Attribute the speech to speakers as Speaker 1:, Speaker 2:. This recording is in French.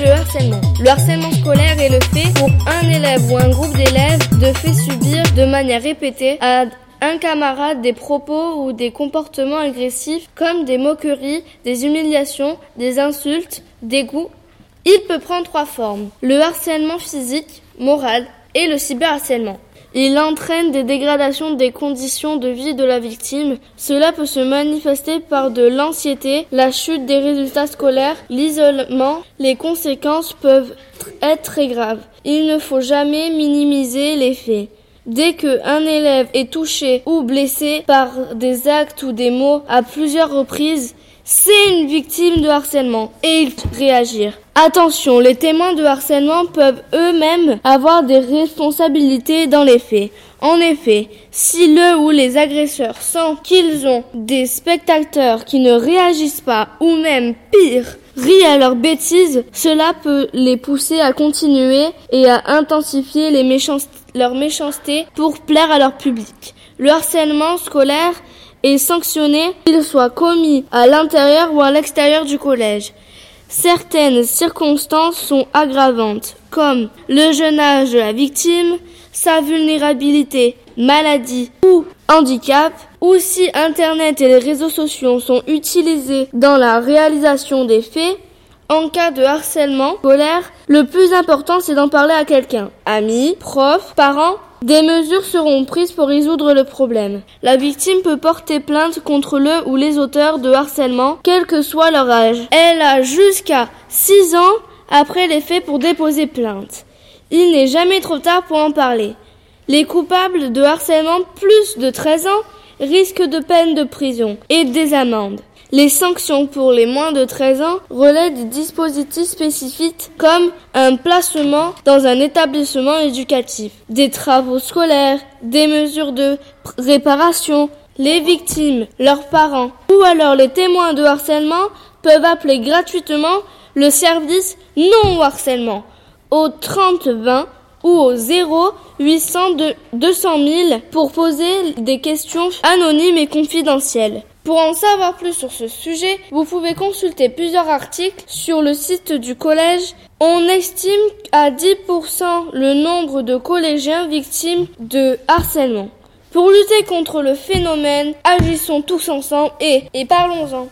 Speaker 1: le harcèlement Le harcèlement scolaire est le fait pour un élève ou un groupe d'élèves de faire subir de manière répétée à un camarade des propos ou des comportements agressifs comme des moqueries, des humiliations, des insultes, des goûts. Il peut prendre trois formes. Le harcèlement physique, moral et le cyberharcèlement. Il entraîne des dégradations des conditions de vie de la victime. Cela peut se manifester par de l'anxiété, la chute des résultats scolaires, l'isolement. Les conséquences peuvent être très graves. Il ne faut jamais minimiser les faits. Dès qu'un élève est touché ou blessé par des actes ou des mots à plusieurs reprises, c'est une victime de harcèlement et il réagir. Attention, les témoins de harcèlement peuvent eux-mêmes avoir des responsabilités dans les faits. En effet, si le ou les agresseurs sentent qu'ils ont des spectateurs qui ne réagissent pas ou même pire, rient à leurs bêtises, cela peut les pousser à continuer et à intensifier leur méchanceté pour plaire à leur public. Le harcèlement scolaire est sanctionné qu'il soit commis à l'intérieur ou à l'extérieur du collège. Certaines circonstances sont aggravantes, comme le jeune âge de la victime, sa vulnérabilité, maladie ou handicap, ou si Internet et les réseaux sociaux sont utilisés dans la réalisation des faits, en cas de harcèlement scolaire, le plus important c'est d'en parler à quelqu'un. Amis, profs, parents, des mesures seront prises pour résoudre le problème. La victime peut porter plainte contre le ou les auteurs de harcèlement, quel que soit leur âge. Elle a jusqu'à 6 ans après les faits pour déposer plainte. Il n'est jamais trop tard pour en parler. Les coupables de harcèlement plus de 13 ans risquent de peine de prison et des amendes. Les sanctions pour les moins de 13 ans relaient des dispositifs spécifiques comme un placement dans un établissement éducatif, des travaux scolaires, des mesures de réparation. Les victimes, leurs parents ou alors les témoins de harcèlement peuvent appeler gratuitement le service non harcèlement au 3020 ou au 0 800 200 000 pour poser des questions anonymes et confidentielles. Pour en savoir plus sur ce sujet, vous pouvez consulter plusieurs articles sur le site du collège. On estime à 10% le nombre de collégiens victimes de harcèlement. Pour lutter contre le phénomène, agissons tous ensemble et, parlons-en.